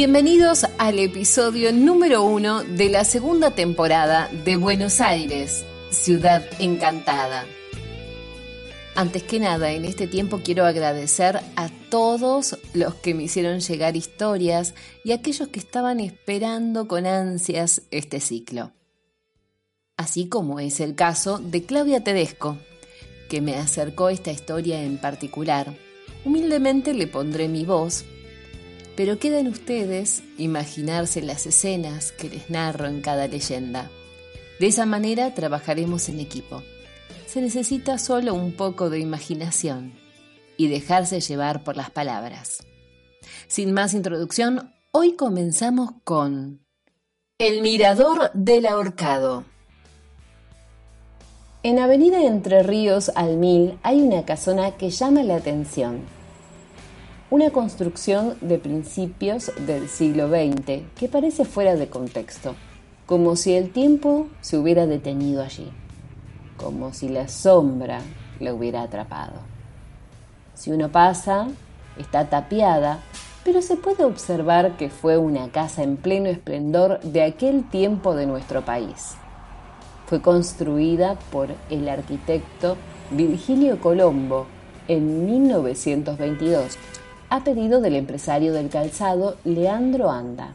Bienvenidos al episodio número uno de la segunda temporada de Buenos Aires, Ciudad Encantada. Antes que nada, en este tiempo quiero agradecer a todos los que me hicieron llegar historias y a aquellos que estaban esperando con ansias este ciclo. Así como es el caso de Claudia Tedesco, que me acercó esta historia en particular. Humildemente le pondré mi voz pero quedan ustedes imaginarse las escenas que les narro en cada leyenda. De esa manera trabajaremos en equipo. Se necesita solo un poco de imaginación y dejarse llevar por las palabras. Sin más introducción, hoy comenzamos con El Mirador del Ahorcado. En Avenida Entre Ríos al Mil hay una casona que llama la atención una construcción de principios del siglo XX que parece fuera de contexto, como si el tiempo se hubiera detenido allí, como si la sombra la hubiera atrapado. Si uno pasa, está tapiada, pero se puede observar que fue una casa en pleno esplendor de aquel tiempo de nuestro país. Fue construida por el arquitecto Virgilio Colombo en 1922 a pedido del empresario del calzado Leandro Anda.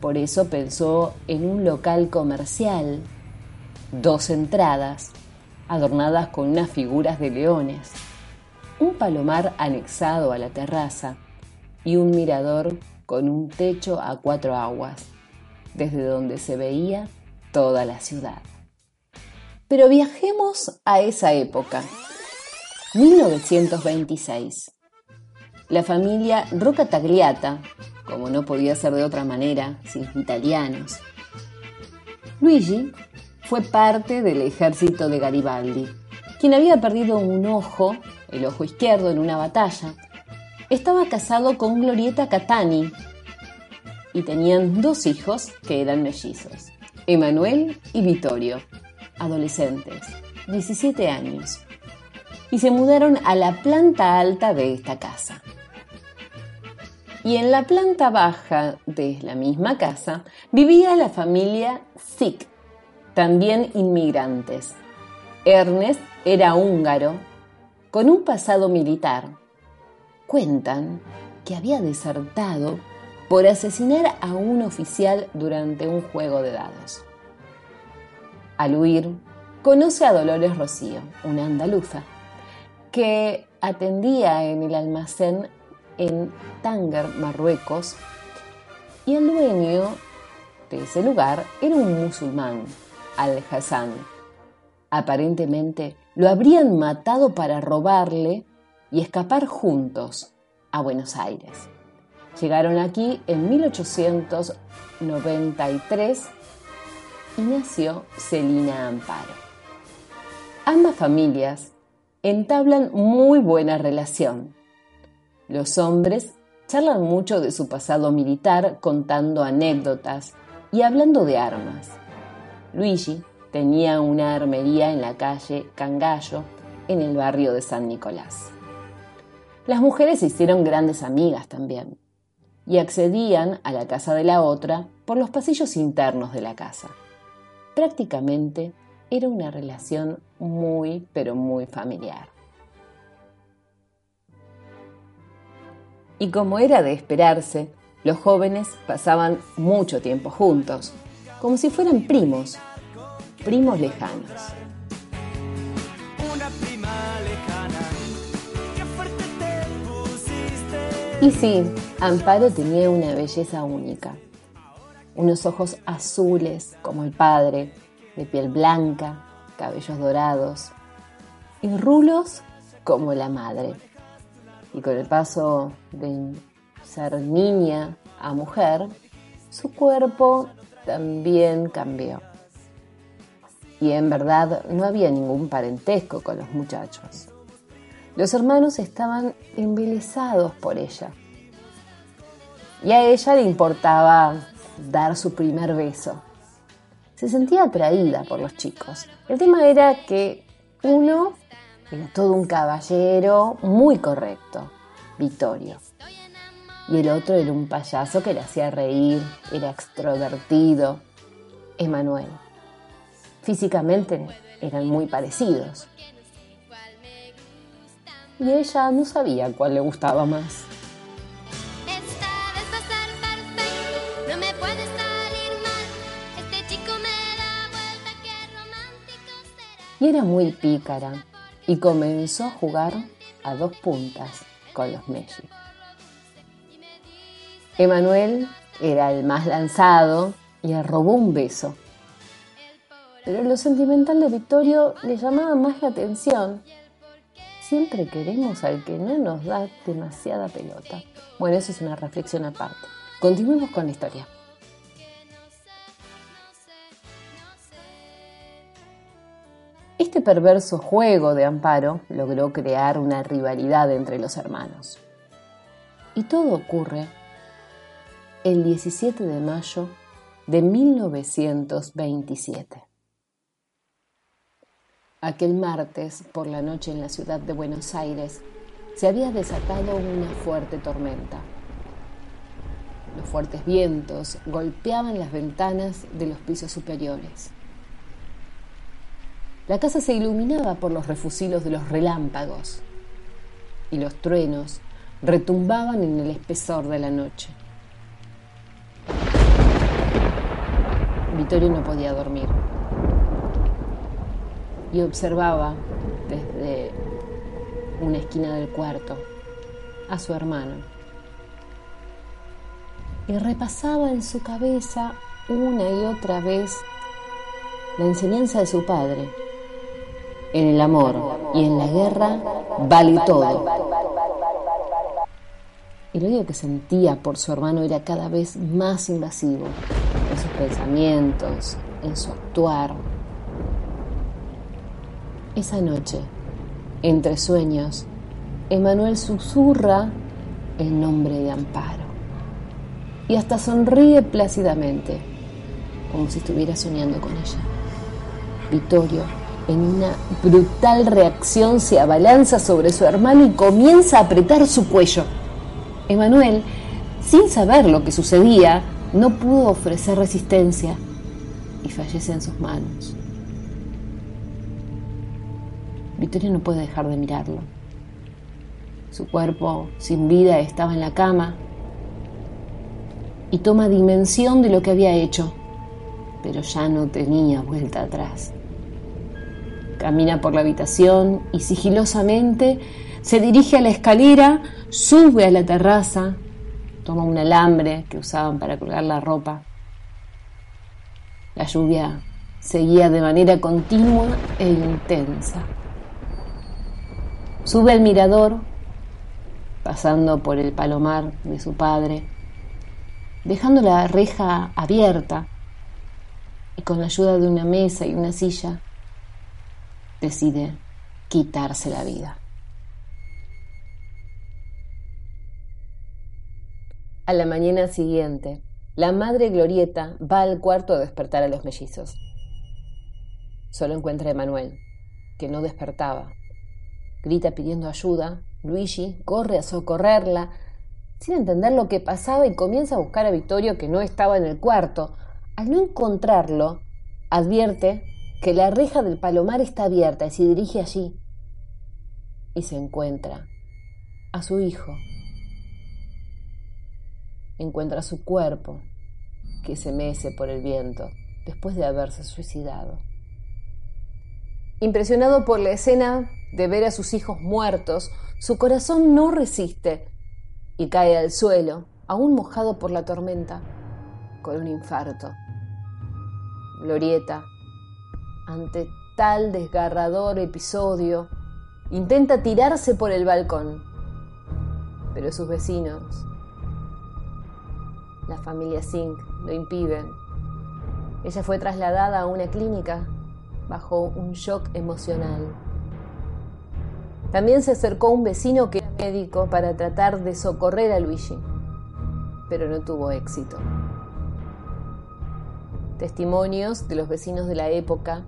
Por eso pensó en un local comercial, dos entradas, adornadas con unas figuras de leones, un palomar anexado a la terraza y un mirador con un techo a cuatro aguas, desde donde se veía toda la ciudad. Pero viajemos a esa época, 1926 la familia Rocca Tagliata, como no podía ser de otra manera, sin italianos. Luigi fue parte del ejército de Garibaldi, quien había perdido un ojo, el ojo izquierdo, en una batalla. Estaba casado con Glorieta Catani y tenían dos hijos que eran mellizos, Emanuel y Vittorio, adolescentes, 17 años, y se mudaron a la planta alta de esta casa. Y en la planta baja de la misma casa vivía la familia Zick, también inmigrantes. Ernest era húngaro, con un pasado militar. Cuentan que había desertado por asesinar a un oficial durante un juego de dados. Al huir, conoce a Dolores Rocío, una andaluza, que atendía en el almacén en Tánger, Marruecos, y el dueño de ese lugar era un musulmán, Al-Hassan. Aparentemente lo habrían matado para robarle y escapar juntos a Buenos Aires. Llegaron aquí en 1893 y nació Celina Amparo. Ambas familias entablan muy buena relación los hombres charlan mucho de su pasado militar contando anécdotas y hablando de armas. Luigi tenía una armería en la calle Cangallo, en el barrio de San Nicolás. Las mujeres se hicieron grandes amigas también y accedían a la casa de la otra por los pasillos internos de la casa. Prácticamente era una relación muy, pero muy familiar. Y como era de esperarse, los jóvenes pasaban mucho tiempo juntos, como si fueran primos, primos lejanos. Y sí, Amparo tenía una belleza única. Unos ojos azules como el padre, de piel blanca, cabellos dorados, y rulos como la madre. Y con el paso de ser niña a mujer, su cuerpo también cambió. Y en verdad no había ningún parentesco con los muchachos. Los hermanos estaban embelesados por ella. Y a ella le importaba dar su primer beso. Se sentía atraída por los chicos. El tema era que uno era todo un caballero muy correcto, Vittorio. Y el otro era un payaso que le hacía reír, era extrovertido, Emanuel. Físicamente eran muy parecidos. Y ella no sabía cuál le gustaba más. Y era muy pícara y comenzó a jugar a dos puntas con los Messi. Emanuel era el más lanzado y le robó un beso. Pero lo sentimental de Vittorio le llamaba más la atención. Siempre queremos al que no nos da demasiada pelota. Bueno, eso es una reflexión aparte. Continuemos con la historia. Este perverso juego de Amparo logró crear una rivalidad entre los hermanos. Y todo ocurre el 17 de mayo de 1927. Aquel martes, por la noche en la ciudad de Buenos Aires, se había desatado una fuerte tormenta. Los fuertes vientos golpeaban las ventanas de los pisos superiores. La casa se iluminaba por los refusilos de los relámpagos y los truenos retumbaban en el espesor de la noche. Vittorio no podía dormir y observaba desde una esquina del cuarto a su hermano y repasaba en su cabeza una y otra vez la enseñanza de su padre en el amor y en la guerra vale todo. El odio que sentía por su hermano era cada vez más invasivo en sus pensamientos, en su actuar. Esa noche, entre sueños, Emanuel susurra el nombre de Amparo y hasta sonríe plácidamente, como si estuviera soñando con ella. Vittorio en una brutal reacción se abalanza sobre su hermano y comienza a apretar su cuello. Emanuel, sin saber lo que sucedía, no pudo ofrecer resistencia y fallece en sus manos. Victoria no puede dejar de mirarlo. Su cuerpo sin vida estaba en la cama y toma dimensión de lo que había hecho, pero ya no tenía vuelta atrás. Camina por la habitación y sigilosamente se dirige a la escalera, sube a la terraza, toma un alambre que usaban para colgar la ropa. La lluvia seguía de manera continua e intensa. Sube al mirador, pasando por el palomar de su padre, dejando la reja abierta y con la ayuda de una mesa y una silla decide quitarse la vida. A la mañana siguiente, la madre Glorieta va al cuarto a despertar a los mellizos. Solo encuentra a Emanuel, que no despertaba. Grita pidiendo ayuda. Luigi corre a socorrerla, sin entender lo que pasaba y comienza a buscar a Vittorio que no estaba en el cuarto. Al no encontrarlo, advierte que la reja del palomar está abierta y se dirige allí y se encuentra a su hijo. Encuentra su cuerpo que se mece por el viento después de haberse suicidado. Impresionado por la escena de ver a sus hijos muertos, su corazón no resiste y cae al suelo, aún mojado por la tormenta, con un infarto. Glorieta ante tal desgarrador episodio, Intenta tirarse por el balcón, pero sus vecinos, la familia Singh, lo impiden. Ella fue trasladada a una clínica bajo un shock emocional. También se acercó un vecino que era médico para tratar de socorrer a Luigi, pero no tuvo éxito. Testimonios de los vecinos de la época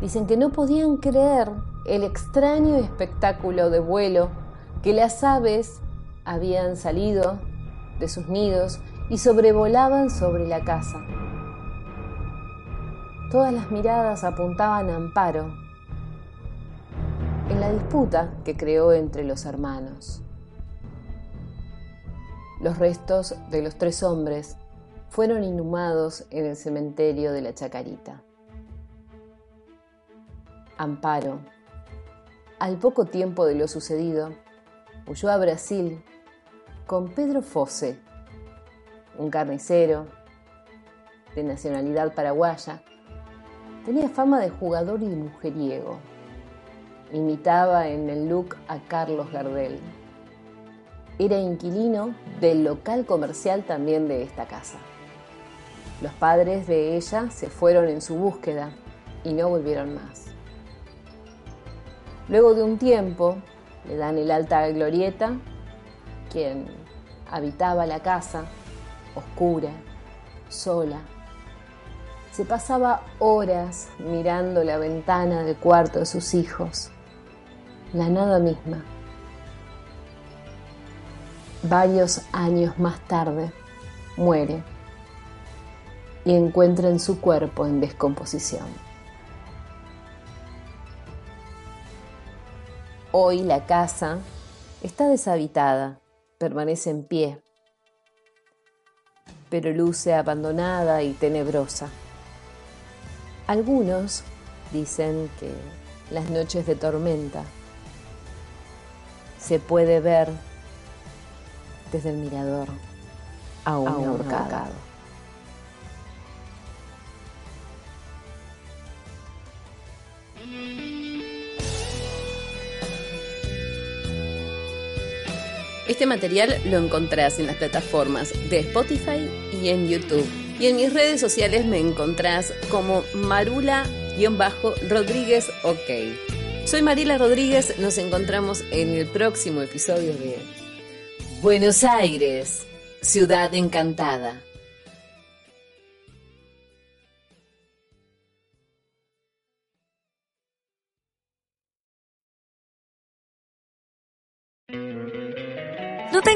dicen que no podían creer el extraño espectáculo de vuelo que las aves habían salido de sus nidos y sobrevolaban sobre la casa. Todas las miradas apuntaban a Amparo en la disputa que creó entre los hermanos. Los restos de los tres hombres fueron inhumados en el cementerio de la Chacarita. Amparo, al poco tiempo de lo sucedido, huyó a Brasil con Pedro Fosse, un carnicero de nacionalidad paraguaya. Tenía fama de jugador y mujeriego. Imitaba en el look a Carlos Gardel. Era inquilino del local comercial también de esta casa. Los padres de ella se fueron en su búsqueda y no volvieron más. Luego de un tiempo, le dan el alta a Glorieta, quien habitaba la casa, oscura, sola. Se pasaba horas mirando la ventana del cuarto de sus hijos, la nada misma. Varios años más tarde, muere y encuentra en su cuerpo en descomposición. Hoy la casa está deshabitada, permanece en pie, pero luce abandonada y tenebrosa. Algunos dicen que las noches de tormenta se puede ver desde el mirador a un, ahorcado. Este material lo encontrás en las plataformas de Spotify y en YouTube. Y en mis redes sociales me encontrás como Marula-Rodríguez OK. Soy Marila Rodríguez, nos encontramos en el próximo episodio de Buenos Aires, ciudad encantada.